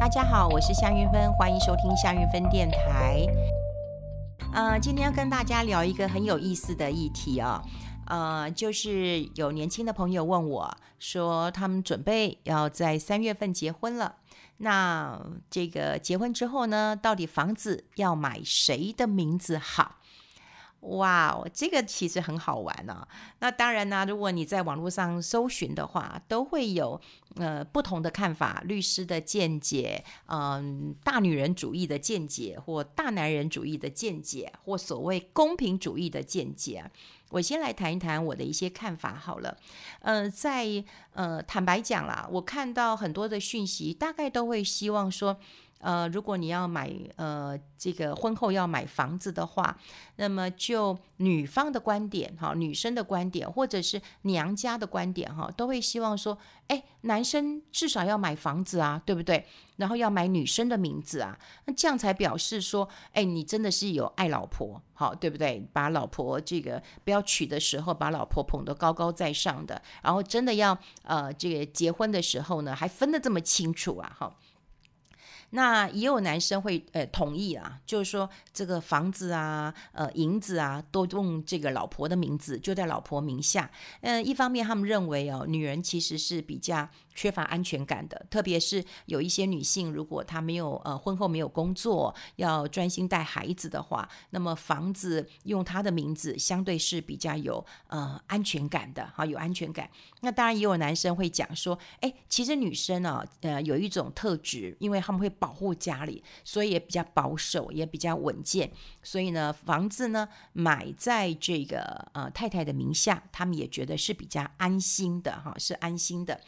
大家好，我是夏云芬，欢迎收听夏云芬电台。呃，今天要跟大家聊一个很有意思的议题、哦，呃，就是有年轻的朋友问我说，他们准备要在三月份结婚了，那这个结婚之后呢，到底房子要买谁的名字好？哇哦，这个其实很好玩呢、那当然呢，如果你在网络上搜寻的话，都会有呃不同的看法，律师的见解，嗯、大女人主义的见解，或大男人主义的见解，或所谓公平主义的见解。我先来谈一谈我的一些看法好了。呃，在呃坦白讲啦，我看到很多的讯息，大概都会希望说。呃，如果你要买呃这个婚后要买房子的话，那么就女方的观点哈，女生的观点，或者是娘家的观点哈，都会希望说，哎，男生至少要买房子啊，对不对？然后要买女生的名字啊，那这样才表示说，哎，你真的是有爱老婆，好，对不对？把老婆这个不要娶的时候，把老婆捧得高高在上的，然后真的要呃这个结婚的时候呢，还分得这么清楚啊，哈。那也有男生会呃同意啊，就是说这个房子啊、呃银子啊，都用这个老婆的名字，就在老婆名下。嗯、一方面他们认为哦，女人其实是比较缺乏安全感的，特别是有一些女性，如果她没有呃婚后没有工作，要专心带孩子的话，那么房子用她的名字，相对是比较有呃安全感的，哈，有安全感。那当然也有男生会讲说，哎，其实女生啊，呃，有一种特质，因为他们会保护家里，所以也比较保守，也比较稳健。所以呢，房子呢买在这个呃太太的名下，他们也觉得是比较安心的，哈，是安心的。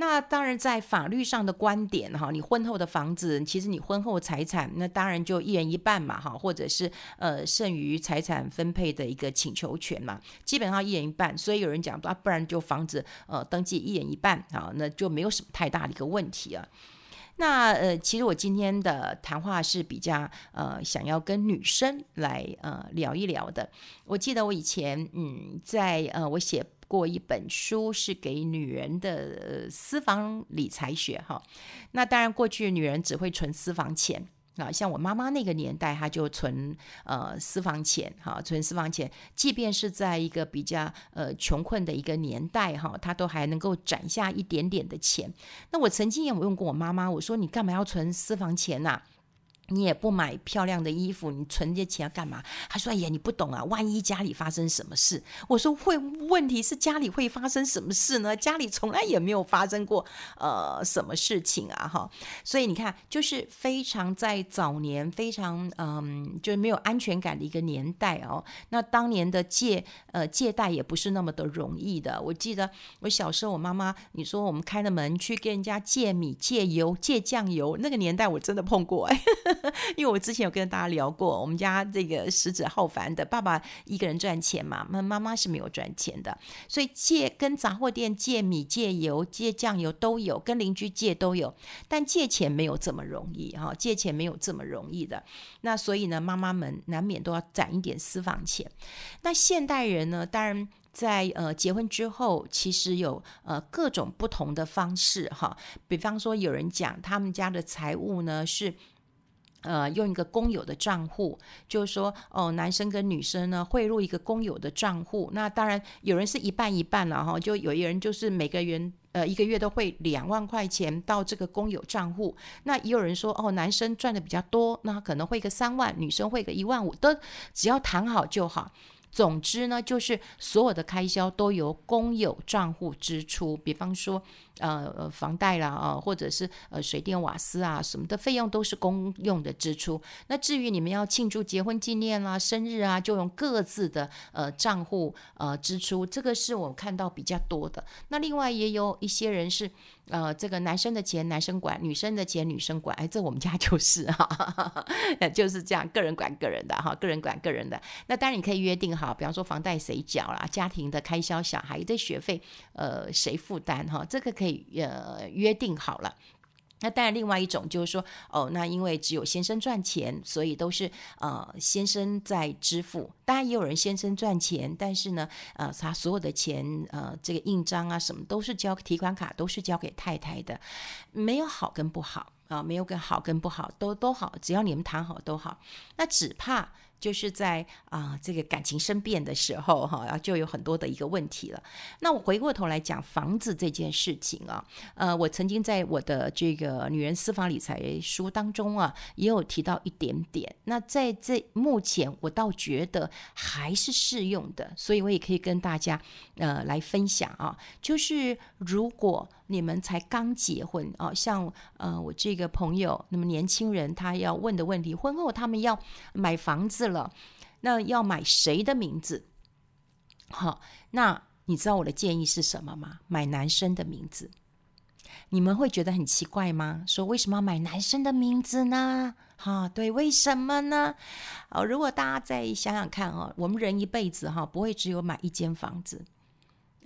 那当然，在法律上的观点哈，你婚后的房子，其实你婚后财产，那当然就一人一半嘛哈，或者是呃剩余财产分配的一个请求权嘛，基本上一人一半。所以有人讲啊，不然就房子呃登记一人一半啊，那就没有什么太大的一个问题啊。那呃，其实我今天的谈话是比较呃想要跟女生来呃聊一聊的。我记得我以前嗯在呃我写。过一本书是给女人的呃私房理财学哈，那当然过去女人只会存私房钱啊，像我妈妈那个年代，她就存呃私房钱哈，存私房钱，即便是在一个比较呃穷困的一个年代哈，她都还能够攒下一点点的钱。那我曾经也问过我妈妈，我说你干嘛要存私房钱呐？你也不买漂亮的衣服，你存这钱要干嘛？他说：“哎呀，你不懂啊，万一家里发生什么事。”我说：“会，问题是家里会发生什么事呢？家里从来也没有发生过呃什么事情啊，哈。所以你看，就是非常在早年非常嗯，就是没有安全感的一个年代哦。那当年的借呃借贷也不是那么的容易的。我记得我小时候，我妈妈你说我们开了门去跟人家借米、借油、借酱油，那个年代我真的碰过哎。因为我之前有跟大家聊过，我们家这个食指浩繁的爸爸一个人赚钱嘛，那妈妈是没有赚钱的，所以借跟杂货店借米、借油、借酱油都有，跟邻居借都有，但借钱没有这么容易哈，借钱没有这么容易的。那所以呢，妈妈们难免都要攒一点私房钱。那现代人呢，当然在呃结婚之后，其实有呃各种不同的方式哈，比方说有人讲他们家的财务呢是。呃，用一个公有的账户，就是说，哦，男生跟女生呢汇入一个公有的账户。那当然，有人是一半一半了哈，就有一人就是每个月呃一个月都汇两万块钱到这个公有账户。那也有人说，哦，男生赚的比较多，那可能汇个三万，女生汇个一万五，都只要谈好就好。总之呢，就是所有的开销都由公有账户支出，比方说。呃呃，房贷啦啊，或者是呃水电瓦斯啊什么的费用都是公用的支出。那至于你们要庆祝结婚纪念啦、生日啊，就用各自的呃账户呃支出。这个是我看到比较多的。那另外也有一些人是呃这个男生的钱男生管，女生的钱女生管。哎，这我们家就 是哈，就是这样，个人管个人的哈，个人管个人的。那当然你可以约定好，比方说房贷谁缴啦，家庭的开销、小孩的学费呃谁负担哈，这个可以。呃，约定好了，那当然，另外一种就是说，哦，那因为只有先生赚钱，所以都是呃先生在支付。当然，也有人先生赚钱，但是呢，呃，他所有的钱，呃，这个印章啊什么都是交提款卡都是交给太太的，没有好跟不好啊，没有跟好跟不好都都好，只要你们谈好都好。那只怕。就是在啊、这个感情生变的时候，哈，就有很多的一个问题了。那我回过头来讲房子这件事情啊，呃，我曾经在我的这个《女人私房理财》书当中啊，也有提到一点点。那在这目前，我倒觉得还是适用的，所以我也可以跟大家呃来分享啊，就是如果。你们才刚结婚哦，像呃我这个朋友，那么年轻人他要问的问题，婚后他们要买房子了，那要买谁的名字？好，那你知道我的建议是什么吗？买男生的名字。你们会觉得很奇怪吗？说为什么要买男生的名字呢？哈，对，为什么呢？哦，如果大家再想想看哦，我们人一辈子哈，不会只有买一间房子。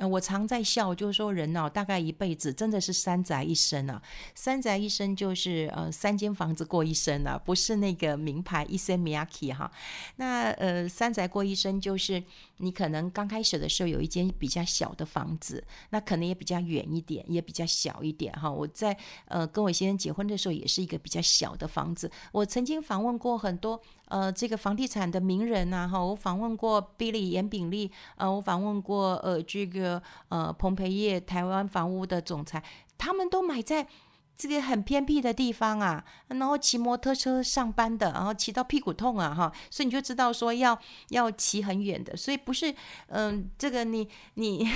我常在笑，就是说人哦，大概一辈子真的是三宅一生啊。三宅一生就是呃三间房子过一生啊，不是那个名牌一生 Miyaki 哈。那呃三宅过一生就是你可能刚开始的时候有一间比较小的房子，那可能也比较远一点，也比较小一点哈。我在呃跟我先生结婚的时候也是一个比较小的房子。我曾经访问过很多。呃，这个房地产的名人呐，哈，我访问过 Billy 颜炳立，呃，我访问过呃这个呃彭培业台湾房屋的总裁，他们都买在。这个很偏僻的地方啊，然后骑摩托车上班的，然后骑到屁股痛啊，哈，所以你就知道说要要骑很远的，所以不是，嗯、这个你你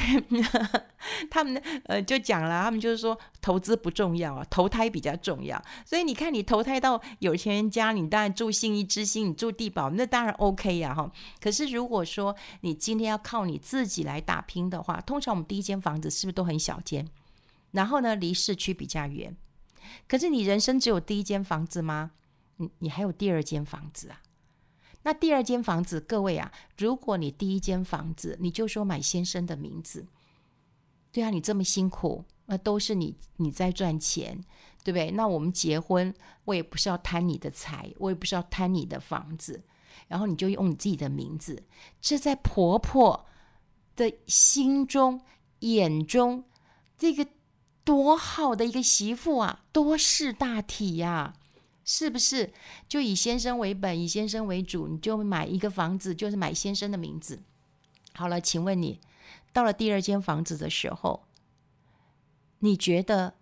他们呃就讲了，他们就是说投资不重要啊，投胎比较重要，所以你看你投胎到有钱人家，你当然住信义之星，你住地堡，那当然 OK 呀，哈。可是如果说你今天要靠你自己来打拼的话，通常我们第一间房子是不是都很小间？然后呢，离市区比较远。可是你人生只有第一间房子吗？你你还有第二间房子啊？那第二间房子，各位啊，如果你第一间房子你就说买先生的名字，对啊，你这么辛苦，那都是你你在赚钱，对不对？那我们结婚，我也不是要贪你的财，我也不是要贪你的房子，然后你就用你自己的名字，这在婆婆的心中、眼中，这个。多好的一个媳妇啊，多识大体呀，是不是？就以先生为本，以先生为主，你就买一个房子，就是买先生的名字。好了，请问你到了第二间房子的时候，你觉得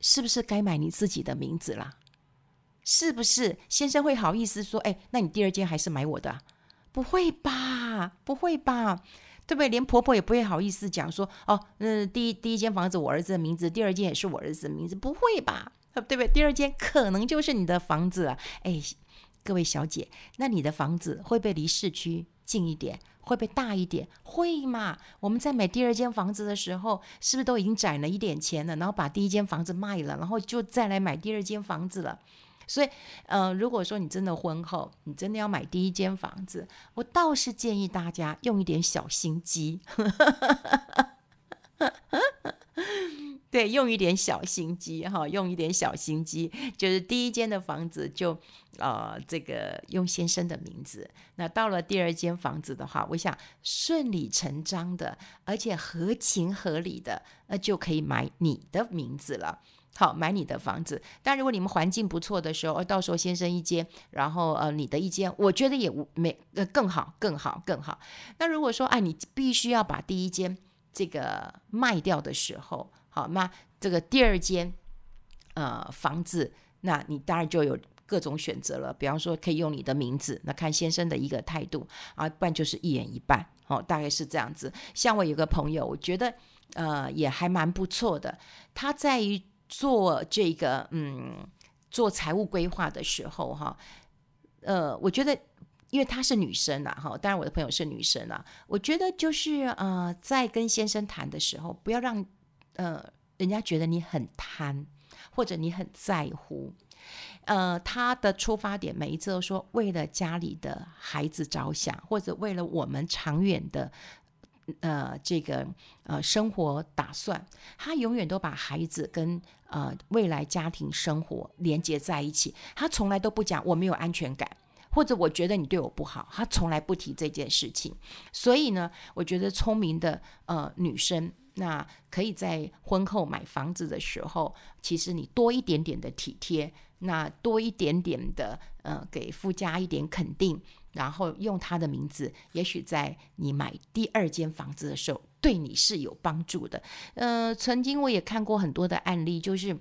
是不是该买你自己的名字啦？是不是？先生会好意思说：“哎，那你第二间还是买我的？”不会吧？不会吧？对不对？连婆婆也不会好意思讲说哦，嗯，第一第一间房子我儿子的名字，第二间也是我儿子的名字，不会吧？对不对？第二间可能就是你的房子啊。哎，各位小姐，那你的房子会不会离市区近一点？会不会大一点？会嘛？我们在买第二间房子的时候，是不是都已经攒了一点钱了？然后把第一间房子卖了，然后就再来买第二间房子了？所以，呃，如果说你真的婚后，你真的要买第一间房子，我倒是建议大家用一点小心机，对，用一点小心机哈，用一点小心机，就是第一间的房子就，呃，这个用先生的名字，那到了第二间房子的话，我想顺理成章的，而且合情合理的，那就可以买你的名字了。好，买你的房子，但如果你们环境不错的时候，到时候先生一间，然后呃你的一间，我觉得也无没呃更好，更好，更好。那如果说哎，你必须要把第一间这个卖掉的时候，好，那这个第二间呃房子，那你当然就有各种选择了。比方说可以用你的名字，那看先生的一个态度啊，不然就是一人一半，哦，大概是这样子。像我有个朋友，我觉得呃也还蛮不错的，他在于。做这个嗯，做财务规划的时候哈，呃，我觉得因为她是女生啦哈，当然我的朋友是女生啦，我觉得就是呃，在跟先生谈的时候，不要让呃人家觉得你很贪或者你很在乎，呃，他的出发点每一次都说为了家里的孩子着想，或者为了我们长远的呃这个呃生活打算，他永远都把孩子跟呃未来家庭生活连接在一起，他从来都不讲我没有安全感，或者我觉得你对我不好，他从来不提这件事情。所以呢，我觉得聪明的呃女生。那可以在婚后买房子的时候，其实你多一点点的体贴，那多一点点的呃，给夫家一点肯定，然后用他的名字，也许在你买第二间房子的时候，对你是有帮助的。呃，曾经我也看过很多的案例，就是。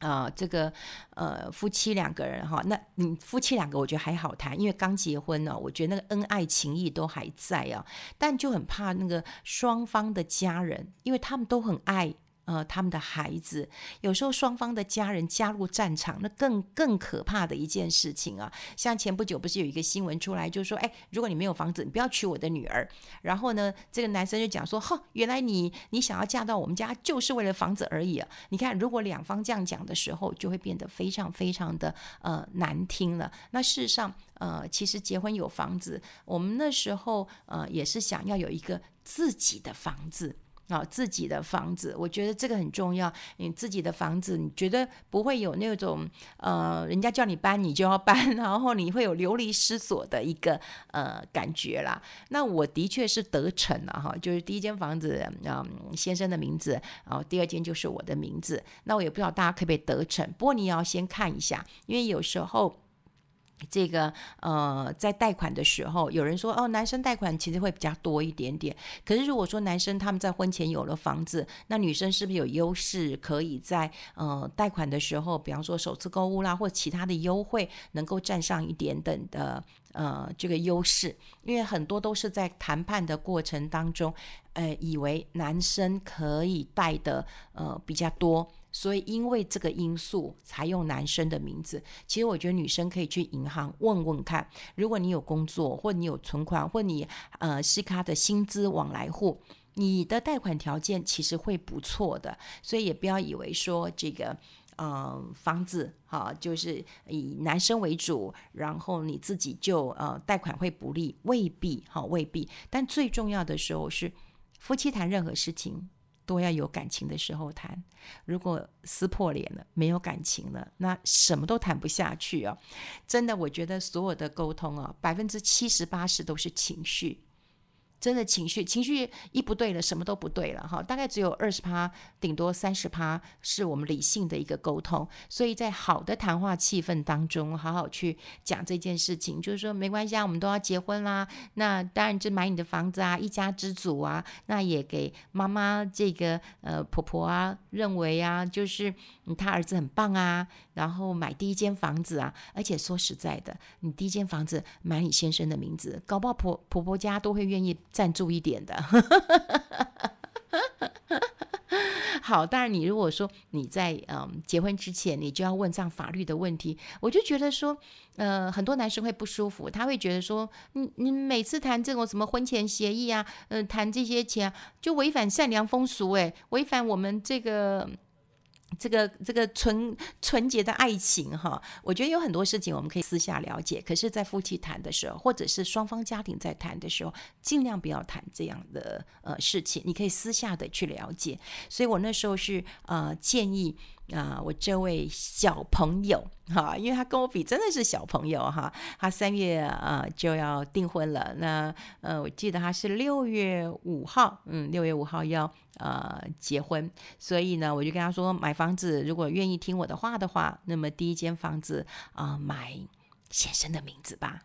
呃，这个呃，夫妻两个人哈，那你夫妻两个我觉得还好谈，因为刚结婚呢，我觉得那个恩爱情谊都还在啊，但就很怕那个双方的家人，因为他们都很爱。呃，他们的孩子有时候双方的家人加入战场，那更更可怕的一件事情啊！像前不久不是有一个新闻出来，就说，哎，如果你没有房子，你不要娶我的女儿。然后呢，这个男生就讲说，哈，原来你你想要嫁到我们家就是为了房子而已啊！你看，如果两方这样讲的时候，就会变得非常非常的呃难听了。那事实上，呃，其实结婚有房子，我们那时候呃也是想要有一个自己的房子。啊，自己的房子，我觉得这个很重要。你自己的房子，你觉得不会有那种呃，人家叫你搬你就要搬，然后你会有流离失所的一个呃感觉啦。那我的确是得逞了哈，就是第一间房子，嗯，先生的名字，然后第二间就是我的名字。那我也不知道大家可不可以得逞，不过你要先看一下，因为有时候。这个呃，在贷款的时候，有人说哦，男生贷款其实会比较多一点点。可是如果说男生他们在婚前有了房子，那女生是不是有优势，可以在呃贷款的时候，比方说首次购物啦，或其他的优惠，能够占上一点点的呃这个优势？因为很多都是在谈判的过程当中，呃，以为男生可以贷的呃比较多。所以，因为这个因素才用男生的名字。其实，我觉得女生可以去银行问问看，如果你有工作，或你有存款，或你呃是他的薪资往来户，你的贷款条件其实会不错的。所以，也不要以为说这个呃房子哈、就是以男生为主，然后你自己就呃贷款会不利，未必哈、未必。但最重要的时候是夫妻谈任何事情。都要有感情的时候谈，如果撕破脸了，没有感情了，那什么都谈不下去哦！真的，我觉得所有的沟通啊，百分之七十八十都是情绪。真的情绪，情绪一不对了，什么都不对了哈。大概只有二十趴，顶多三十趴是我们理性的一个沟通。所以在好的谈话气氛当中，好好去讲这件事情，就是说没关系啊，我们都要结婚啦。那当然就买你的房子啊，一家之主啊。那也给妈妈这个呃婆婆啊认为啊，就是他儿子很棒啊。然后买第一间房子啊，而且说实在的，你第一间房子买你先生的名字，搞不好婆婆婆家都会愿意。赞助一点的，好。当然，你如果说你在嗯结婚之前，你就要问上法律的问题，我就觉得说，呃，很多男生会不舒服，他会觉得说，你你每次谈这种什么婚前协议啊，嗯、谈这些钱就违反善良风俗，诶，违反我们这个。这个这个纯纯洁的爱情哈，我觉得有很多事情我们可以私下了解，可是，在夫妻谈的时候，或者是双方家庭在谈的时候，尽量不要谈这样的呃事情，你可以私下的去了解。所以我那时候是呃建议。啊、我这位小朋友哈，因为他跟我比真的是小朋友哈，他三月啊、就要订婚了。那呃，我记得他是六月五号，嗯，六月五号要呃结婚，所以呢，我就跟他说，买房子如果愿意听我的话的话，那么第一间房子啊、买先生的名字吧，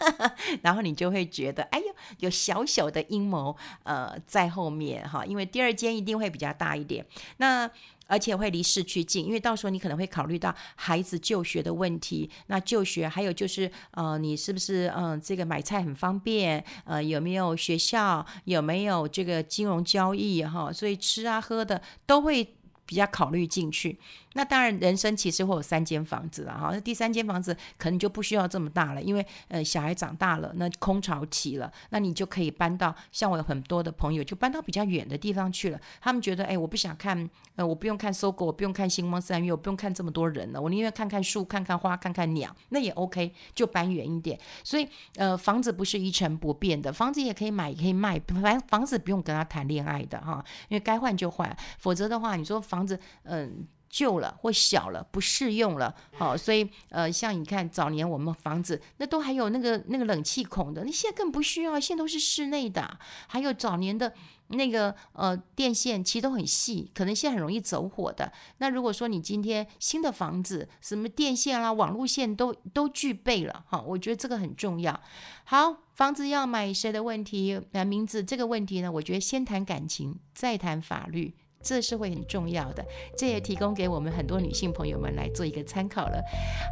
然后你就会觉得，哎呦，有小小的阴谋呃在后面哈，因为第二间一定会比较大一点。那而且会离市区近，因为到时候你可能会考虑到孩子就学的问题。那就学还有就是，呃，你是不是嗯、这个买菜很方便？呃，有没有学校？有没有这个金融交易？哈，所以吃啊喝的都会比较考虑进去。那当然，人生其实会有三间房子了哈。那第三间房子可能就不需要这么大了，因为呃小孩长大了，那空巢期了，那你就可以搬到像我有很多的朋友就搬到比较远的地方去了。他们觉得哎，我不想看，呃，我不用看搜狗我不用看星光三月，我不用看这么多人了，我宁愿看看树、看看花、看看鸟，那也 OK，就搬远一点。所以呃，房子不是一成不变的，房子也可以买，也可以卖，反正房子不用跟他谈恋爱的哈，因为该换就换，否则的话，你说房子嗯。旧了或小了不适用了，好，所以呃，像你看早年我们房子那都还有那个那个冷气孔的，那现在更不需要，现在都是室内的。还有早年的那个呃电线其实都很细，可能现在很容易走火的。那如果说你今天新的房子，什么电线啦、网络线都都具备了，哈，我觉得这个很重要。好，房子要买谁的问题，那名字这个问题呢，我觉得先谈感情，再谈法律。这是会很重要的，这也提供给我们很多女性朋友们来做一个参考了。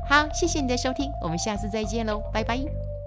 好，谢谢你的收听，我们下次再见喽，拜拜。